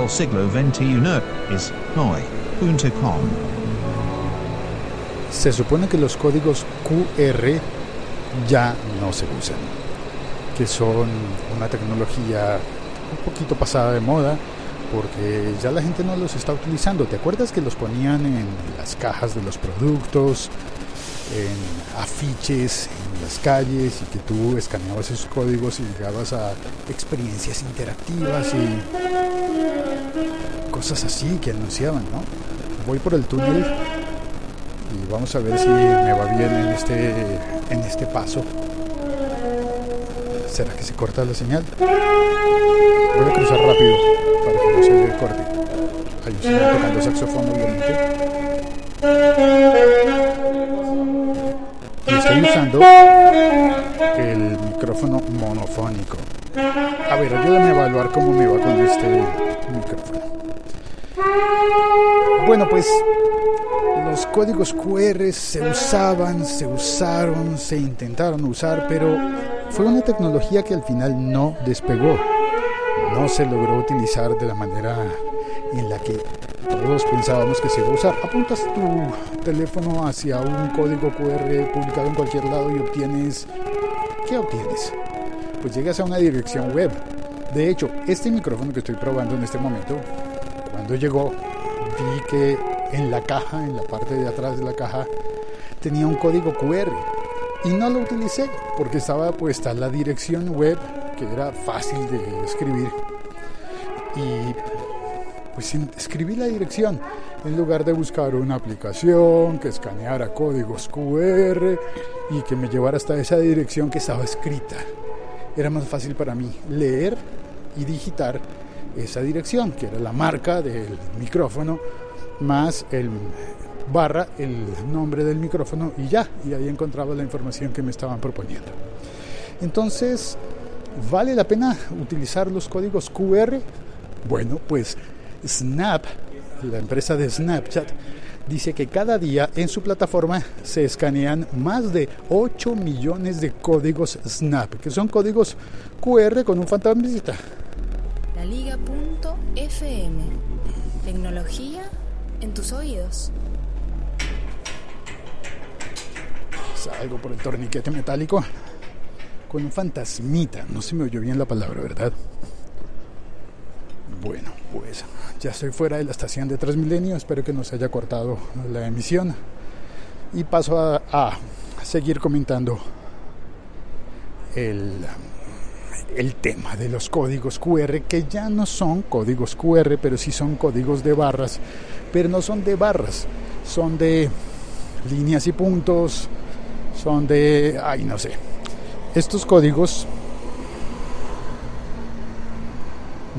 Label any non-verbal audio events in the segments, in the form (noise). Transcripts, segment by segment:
del siglo XXI es hoy.com. Se supone que los códigos QR ya no se usan, que son una tecnología un poquito pasada de moda porque ya la gente no los está utilizando. ¿Te acuerdas que los ponían en las cajas de los productos, en afiches, en las calles y que tú escaneabas esos códigos y llegabas a experiencias interactivas y cosas así que anunciaban, ¿no? Voy por el túnel y vamos a ver si me va bien en este, en este paso. ¿Será que se corta la señal? Voy a cruzar rápido para que no se corte. Hay un señor tocando saxofón, obviamente. Estoy usando el micrófono monofónico. A ver, ayúdame a evaluar cómo me va con este micrófono. Bueno, pues los códigos QR se usaban, se usaron, se intentaron usar, pero fue una tecnología que al final no despegó. No se logró utilizar de la manera en la que todos pensábamos que se iba a usar. Apuntas tu teléfono hacia un código QR publicado en cualquier lado y obtienes... ¿Qué obtienes? Pues llegas a una dirección web. De hecho, este micrófono que estoy probando en este momento, cuando llegó, vi que en la caja, en la parte de atrás de la caja, tenía un código QR. Y no lo utilicé porque estaba puesta la dirección web que era fácil de escribir. Y pues escribí la dirección en lugar de buscar una aplicación que escaneara códigos QR y que me llevara hasta esa dirección que estaba escrita. Era más fácil para mí leer y digitar esa dirección, que era la marca del micrófono, más el barra el nombre del micrófono y ya, y ahí encontraba la información que me estaban proponiendo. Entonces, ¿vale la pena utilizar los códigos QR? Bueno, pues Snap, la empresa de Snapchat, dice que cada día en su plataforma se escanean más de 8 millones de códigos Snap, que son códigos QR con un fantasmita. La Liga.fm. Tecnología en tus oídos. Salgo por el torniquete metálico con un fantasmita. No se me oyó bien la palabra, ¿verdad? Bueno, pues ya estoy fuera de la estación de Transmilenio. Espero que no se haya cortado la emisión. Y paso a, a seguir comentando el, el tema de los códigos QR, que ya no son códigos QR, pero sí son códigos de barras. Pero no son de barras, son de líneas y puntos, son de... ay, no sé. Estos códigos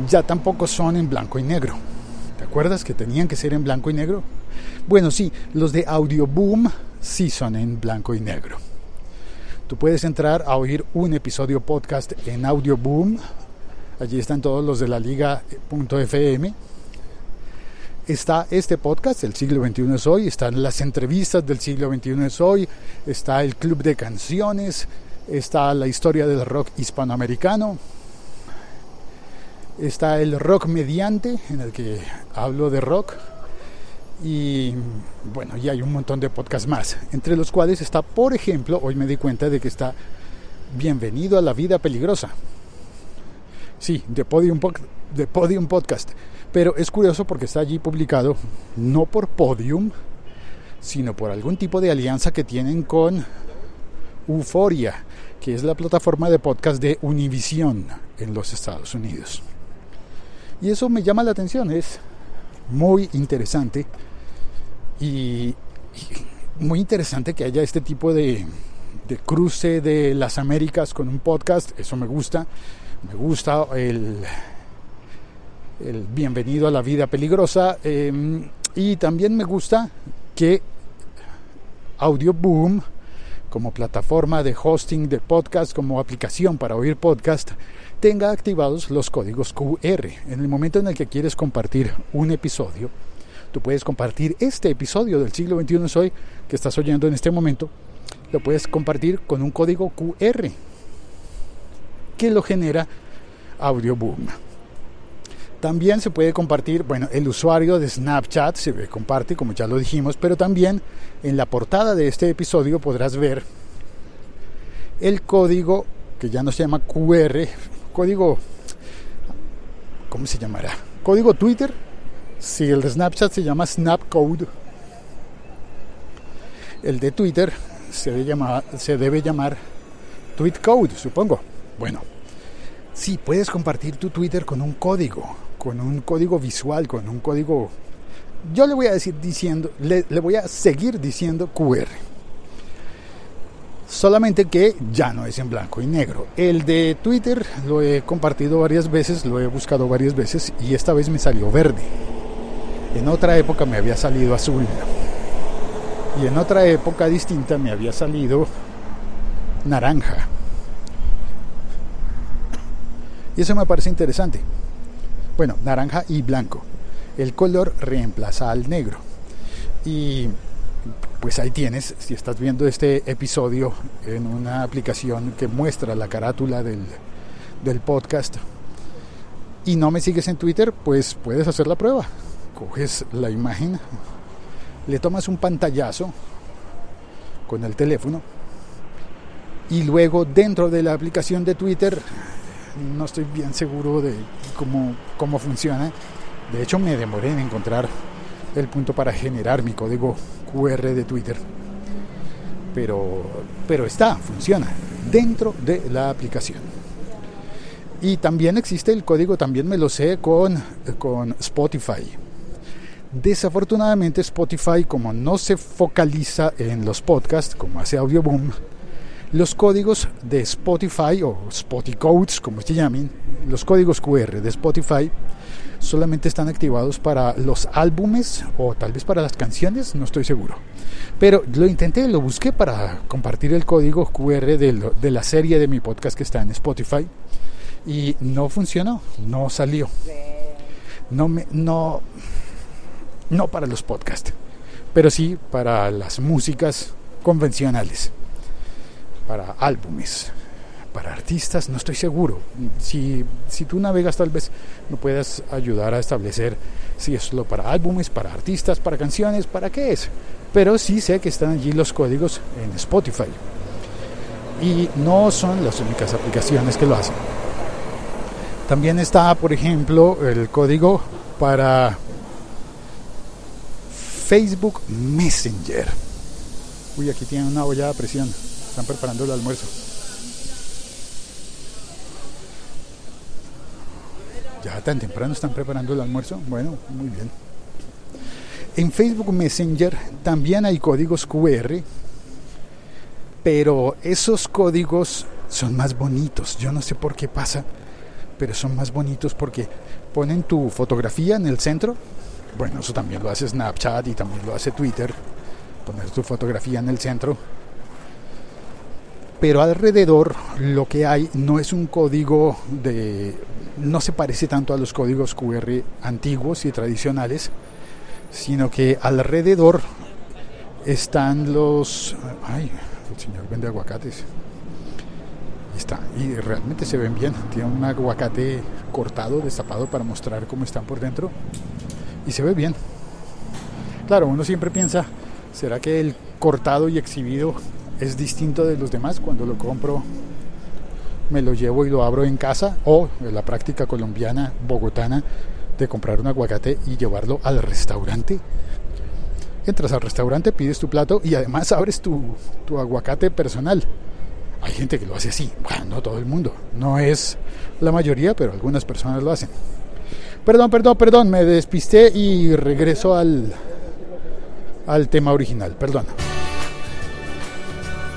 ya tampoco son en blanco y negro. ¿Te acuerdas que tenían que ser en blanco y negro? Bueno, sí, los de Audio Boom sí son en blanco y negro. Tú puedes entrar a oír un episodio podcast en Audio Boom. Allí están todos los de la liga.fm. Está este podcast, El siglo XXI es hoy, están las entrevistas del siglo XXI es hoy, está el club de canciones, está la historia del rock hispanoamericano, está el rock mediante, en el que hablo de rock, y bueno, y hay un montón de podcasts más, entre los cuales está, por ejemplo, hoy me di cuenta de que está Bienvenido a la vida peligrosa. Sí, de Podium, de Podium Podcast. Pero es curioso porque está allí publicado no por Podium, sino por algún tipo de alianza que tienen con Euforia, que es la plataforma de podcast de Univision en los Estados Unidos. Y eso me llama la atención, es muy interesante y, muy interesante que haya este tipo de, cruce de las Américas con un podcast, eso me gusta, me gusta el, el bienvenido a la vida peligrosa eh, y también me gusta que Audio Boom como plataforma de hosting de podcast, como aplicación para oír podcast, tenga activados los códigos QR. En el momento en el que quieres compartir un episodio, tú puedes compartir este episodio del siglo XXI hoy que estás oyendo en este momento, lo puedes compartir con un código QR que lo genera Audio Boom. También se puede compartir, bueno, el usuario de Snapchat se comparte, como ya lo dijimos, pero también en la portada de este episodio podrás ver el código que ya no se llama QR, código, ¿cómo se llamará? Código Twitter. Si el de Snapchat se llama Snapcode, el de Twitter se debe llamar, se debe llamar Tweetcode, supongo. Bueno, sí, puedes compartir tu Twitter con un código, con un código visual, con un código... Yo le voy a decir diciendo, le, voy a seguir diciendo QR solamente que ya no es en blanco y negro. El de Twitter lo he compartido varias veces, lo he buscado varias veces y esta vez me salió verde. En otra época me había salido azul. Y en otra época distinta me había salido naranja. Y eso me parece interesante. Bueno, naranja y blanco. El color reemplaza al negro. Y pues ahí tienes, si estás viendo este episodio en una aplicación que muestra la carátula del, del podcast y no me sigues en Twitter, pues puedes hacer la prueba. Coges la imagen, le tomas un pantallazo con el teléfono y luego dentro de la aplicación de Twitter, no estoy bien seguro de cómo, cómo funciona, de hecho me demoré en encontrar el punto para generar mi código QR de Twitter. Pero, pero está, funciona dentro de la aplicación. Y también existe el código, también me lo sé con, con Spotify. Desafortunadamente Spotify, como no se focaliza en los podcasts, como hace Audioboom, los códigos de Spotify o Spotify Codes, como se llamen, los códigos QR de Spotify solamente están activados para los álbumes o tal vez para las canciones, no estoy seguro. Pero lo intenté, lo busqué para compartir el código QR de, de la serie de mi podcast que está en Spotify y no funcionó, no salió. No me, no, no para los podcasts, pero sí para las músicas convencionales, para álbumes para artistas, no estoy seguro. Si, si tú navegas tal vez no puedas ayudar a establecer si es solo para álbumes, para artistas, para canciones, para qué es. Pero sí sé que están allí los códigos en Spotify. Y no son las únicas aplicaciones que lo hacen. También está, por ejemplo, el código para Facebook Messenger. Uy, aquí tienen una olla a presión. Están preparando el almuerzo. Ya tan temprano están preparando el almuerzo. Bueno, muy bien. En Facebook Messenger también hay códigos QR, pero esos códigos son más bonitos. Yo no sé por qué pasa, pero son más bonitos porque ponen tu fotografía en el centro. Bueno, eso también lo hace Snapchat y también lo hace Twitter. Poner tu fotografía en el centro pero alrededor lo que hay no es un código de no se parece tanto a los códigos QR antiguos y tradicionales sino que alrededor están los ay el señor vende aguacates. Está y realmente se ven bien. Tiene un aguacate cortado destapado para mostrar cómo están por dentro y se ve bien. Claro uno siempre piensa será que el cortado y exhibido es distinto de los demás. Cuando lo compro, me lo llevo y lo abro en casa o la práctica colombiana, bogotana, de comprar un aguacate y llevarlo al restaurante. Entras al restaurante, pides tu plato y además abres tu, tu aguacate personal. Hay gente que lo hace así. Bueno, no todo el mundo. No es la mayoría, pero algunas personas lo hacen. Perdón, perdón, perdón, me despisté y regreso al, al tema original. Perdón.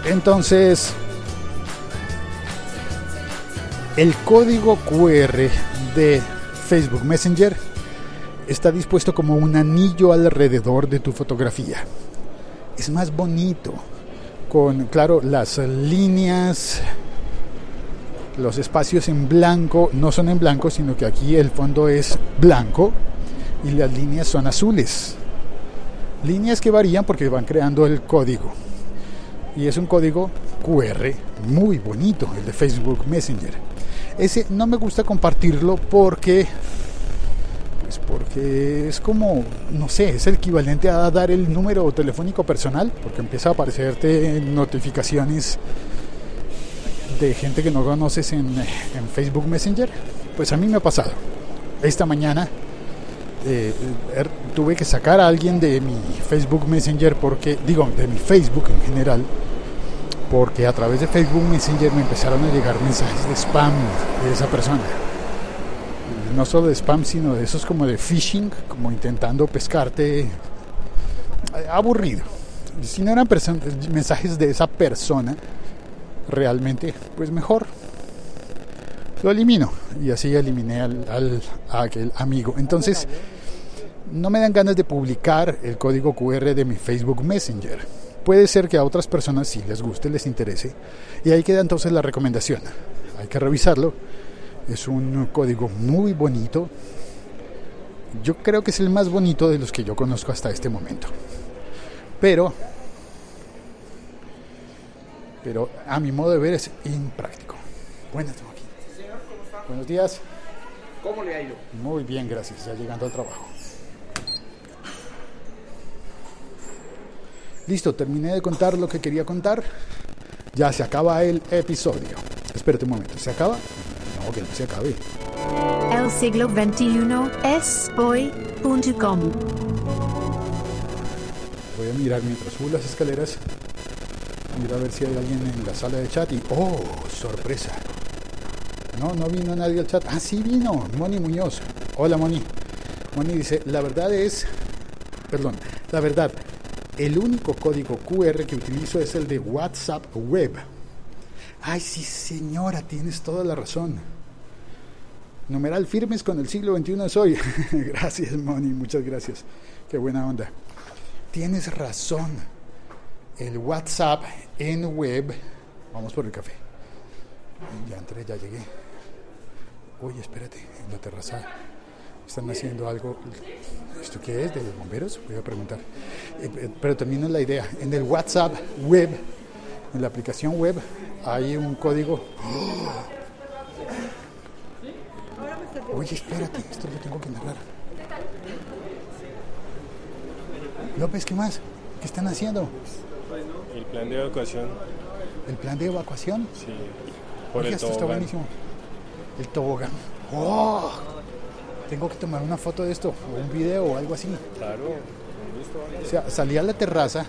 Entonces, el código QR de Facebook Messenger está dispuesto como un anillo alrededor de tu fotografía. Es más bonito, con, claro, las líneas, los espacios en blanco, no son en blanco, sino que aquí el fondo es blanco y las líneas son azules. Líneas que varían porque van creando el código y es un código QR muy bonito, el de Facebook Messenger. Ese no me gusta compartirlo porque porque es como, no sé, es el equivalente a dar el número telefónico personal, porque empieza a aparecerte notificaciones de gente que no conoces en, en Facebook Messenger. Pues a mí me ha pasado. Esta mañana eh, er, tuve que sacar a alguien de mi Facebook Messenger porque, digo, de mi Facebook en general, porque a través de Facebook Messenger me empezaron a llegar mensajes de spam de esa persona. No solo de spam, sino de esos como de phishing, como intentando pescarte. Eh, aburrido. Si no eran mensajes de esa persona, realmente, pues mejor lo elimino. Y así eliminé al, a aquel amigo. Entonces, no me dan ganas de publicar el código QR de mi Facebook Messenger Puede ser que a otras personas sí les guste, les interese. Y ahí queda entonces la recomendación. Hay que revisarlo. Es un código muy bonito. Yo creo que es el más bonito de los que yo conozco hasta este momento. Pero, pero a mi modo de ver es impráctico. Buenas. Buenos días. ¿Cómo le ha ido? Muy bien, gracias. Ya llegando al trabajo. Listo, terminé de contar lo que quería contar. Ya se acaba el episodio. Espérate un momento, ¿se acaba? No, que no se acabe. El siglo XXI es hoy.com. Voy a mirar mientras subo las escaleras. Mira a ver si hay alguien en la sala de chat y ¡oh! ¡Sorpresa! No, no vino nadie al chat. Ah, sí vino, Moni Muñoz. Hola Moni. Moni dice, la verdad es, perdón, la verdad, el único código QR que utilizo es el de WhatsApp Web. Ay, sí, señora, tienes toda la razón. Numeral firmes con el siglo XXI soy. (laughs) gracias, Moni, muchas gracias. Qué buena onda. Tienes razón. El WhatsApp en web. Vamos por el café. Ya entré, ya llegué. Oye, espérate, en la terraza están haciendo algo. ¿Esto qué es? ¿De los bomberos? Voy a preguntar. Eh, eh, pero termino la idea. En el WhatsApp web, en la aplicación web, hay un código. (gasps) Oye, espérate, esto lo tengo que narrar. López, ¿qué más? ¿Qué están haciendo? El plan de evacuación. ¿El plan de evacuación? Sí. Por Oye, el esto está tobogán. buenísimo. El tobogán. ¡Oh! Tengo que tomar una foto de esto, o un video o algo así. Claro, con gusto. O sea, salí a la terraza,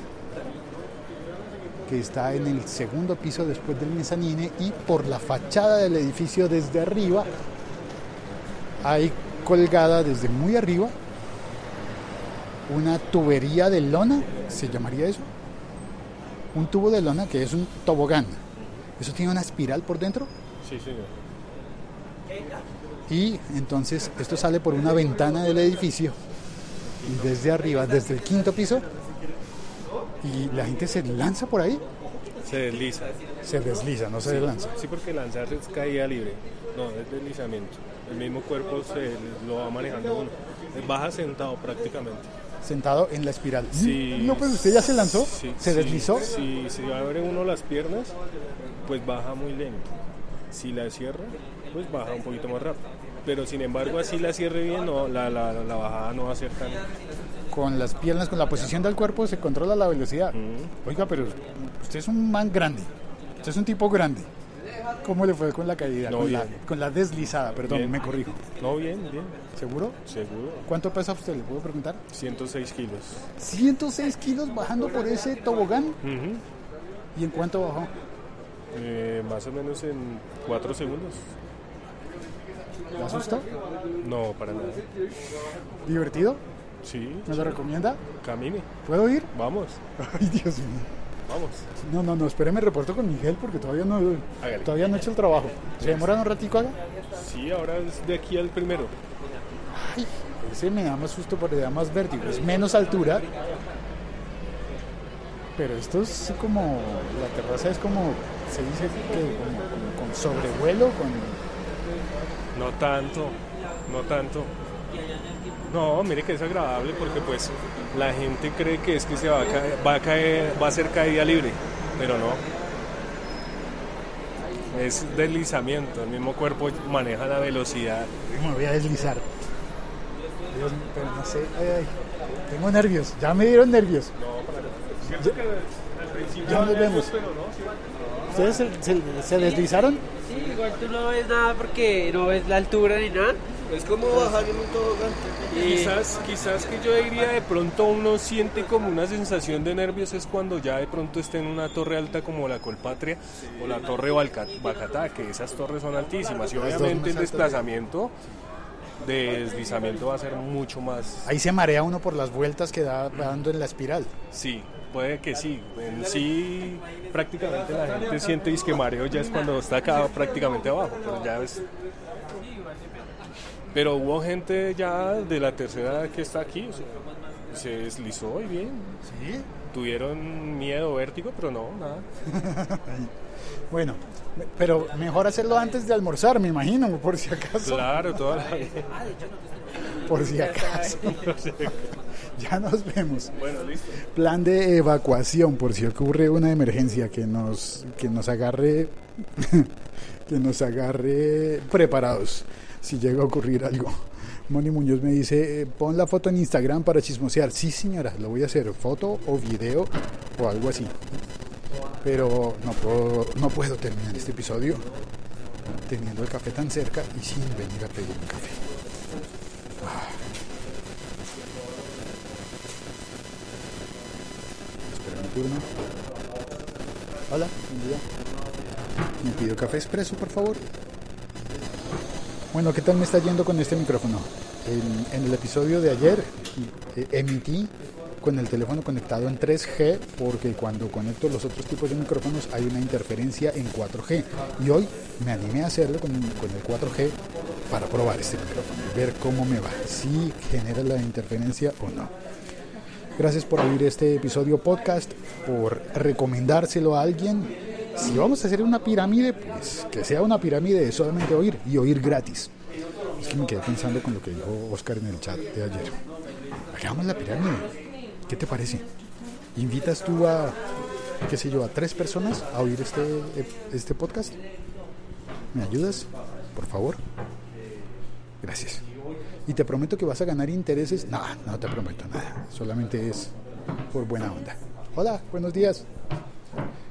que está en el segundo piso después del mezanine, y por la fachada del edificio desde arriba, hay colgada desde muy arriba una tubería de lona, ¿se llamaría eso? Un tubo de lona que es un tobogán. Eso tiene una espiral por dentro Sí, señor. Y entonces esto sale por una ventana del edificio y desde arriba, desde el quinto piso, y la gente se lanza por ahí, Se desliza. se desliza, no se lanza. Sí, porque lanzarse es caída libre. No, es deslizamiento. El mismo cuerpo se lo va manejando uno. Baja sentado prácticamente. Sentado en la espiral. Sí. No, pues usted ya se lanzó, Sí, se sí, deslizó. Si se abre uno las piernas, pues baja muy lento. Si la cierra, pues baja un poquito más rápido. Pero sin embargo, así la cierre bien, no, la, la, la bajada no va a ser tan... Con las piernas, con la posición del cuerpo se controla la velocidad. Mm. Oiga, pero usted es un man grande, usted es un tipo grande. ¿Cómo le fue con la caída? No, con, la, con la deslizada, perdón, Bien. me corrijo. No, bien, bien, ¿Seguro? seguro. ¿Cuánto pesa usted? ¿Le puedo preguntar? 106 kilos. 106 kilos bajando por ese tobogán. ¿Y en cuánto bajó? Eh, más o menos en 4 segundos. ¿Le asustó? No, para nada. ¿Divertido? Sí, ¿Me lo recomienda? camine. ¿Puedo ir? Vamos, Ay, Dios mío. vamos. No, no, no, espéreme, reporto con Miguel porque todavía no, Hágale. todavía no he hecho el trabajo. ¿Se demora un ratico acá? Sí, ahora es de aquí al primero. Ay, ese me da más susto porque da más vértigo. Es menos altura. Pero esto es como, la terraza es como, se dice que como, como con sobrevuelo, con... No tanto, no tanto. No, mire que es agradable porque pues la gente cree que es que se va a caer, va a caer, va a ser caída libre, pero no. Es deslizamiento, el mismo cuerpo maneja la velocidad. Me voy a deslizar. Dios, pero no sé. Ay, ay, tengo nervios. Ya me dieron nervios. Cierto que al principio Ya nos vemos. nervios, pero no, sí. ¿Ustedes se, se- se deslizaron? Sí, igual tú no ves nada porque no ves la altura ni nada. Es como bajar en un tobogán. Y Quizás, quizás que yo diría de pronto uno siente como una sensación de nervios es cuando ya de pronto esté en una torre alta como la Colpatria o la torre Bacatá, que esas torres son altísimas y obviamente el desplazamiento de deslizamiento va a ser mucho más... Ahí se marea uno por las vueltas que da dando en la espiral. Sí, puede que sí. En sí prácticamente la gente siente que mareo ya es cuando está acá prácticamente abajo, pero ya es... Pero hubo gente ya de la tercera edad que está aquí, o sea, se deslizó y bien. ¿Sí? Tuvieron miedo, vértigo, pero no, nada. (laughs) Bueno, pero mejor hacerlo antes de almorzar, me imagino, por si acaso. Claro, toda la... (laughs) Por si acaso. (laughs) (laughs) ya nos vemos. Bueno, listo. Plan de evacuación por si ocurre una emergencia que nos que nos agarre (laughs) que nos agarre preparados si llega a ocurrir algo. Moni Muñoz me dice, eh, pon la foto en Instagram para chismosear. Sí, señora, lo voy a hacer, foto o video o algo así. Pero no puedo, no puedo terminar este episodio teniendo el café tan cerca y sin venir a pedir un café. Hola, buen día. Me pido café expreso, por favor. Bueno, ¿qué tal me está yendo con este micrófono? En, en el episodio de ayer eh, emití con el teléfono conectado en 3G porque cuando conecto los otros tipos de micrófonos hay una interferencia en 4G. Y hoy me animé a hacerlo con, con el 4G para probar este micrófono y ver cómo me va, si genera la interferencia o no. Gracias por oír este episodio podcast, por recomendárselo a alguien. Si vamos a hacer una pirámide, pues que sea una pirámide de solamente oír y oír gratis. Es que me quedé pensando con lo que dijo Oscar en el chat de ayer. Hagamos la pirámide. ¿Qué te parece? ¿Invitas tú a, qué sé yo, a tres personas a oír este, este podcast? ¿Me ayudas? Por favor. Gracias. Y te prometo que vas a ganar intereses. No, no te prometo nada. Solamente es por buena onda. Hola, buenos días.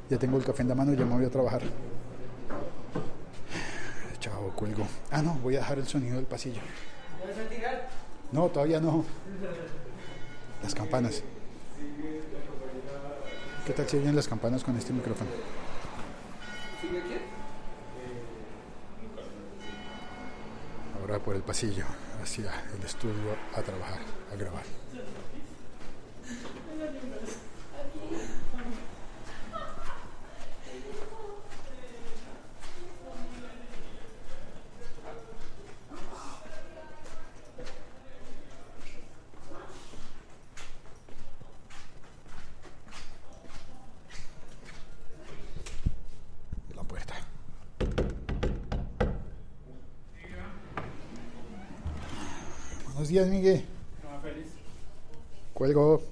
Ya tengo el café en la mano, ya me voy a trabajar. Chao, cuelgo. Ah, no, voy a dejar el sonido del pasillo. No, todavía no. Las campanas. ¿Qué tal si oyen las campanas con este micrófono? Ahora por el pasillo, hacia el estudio a trabajar, a grabar. Días, Miguel. Cuelgo.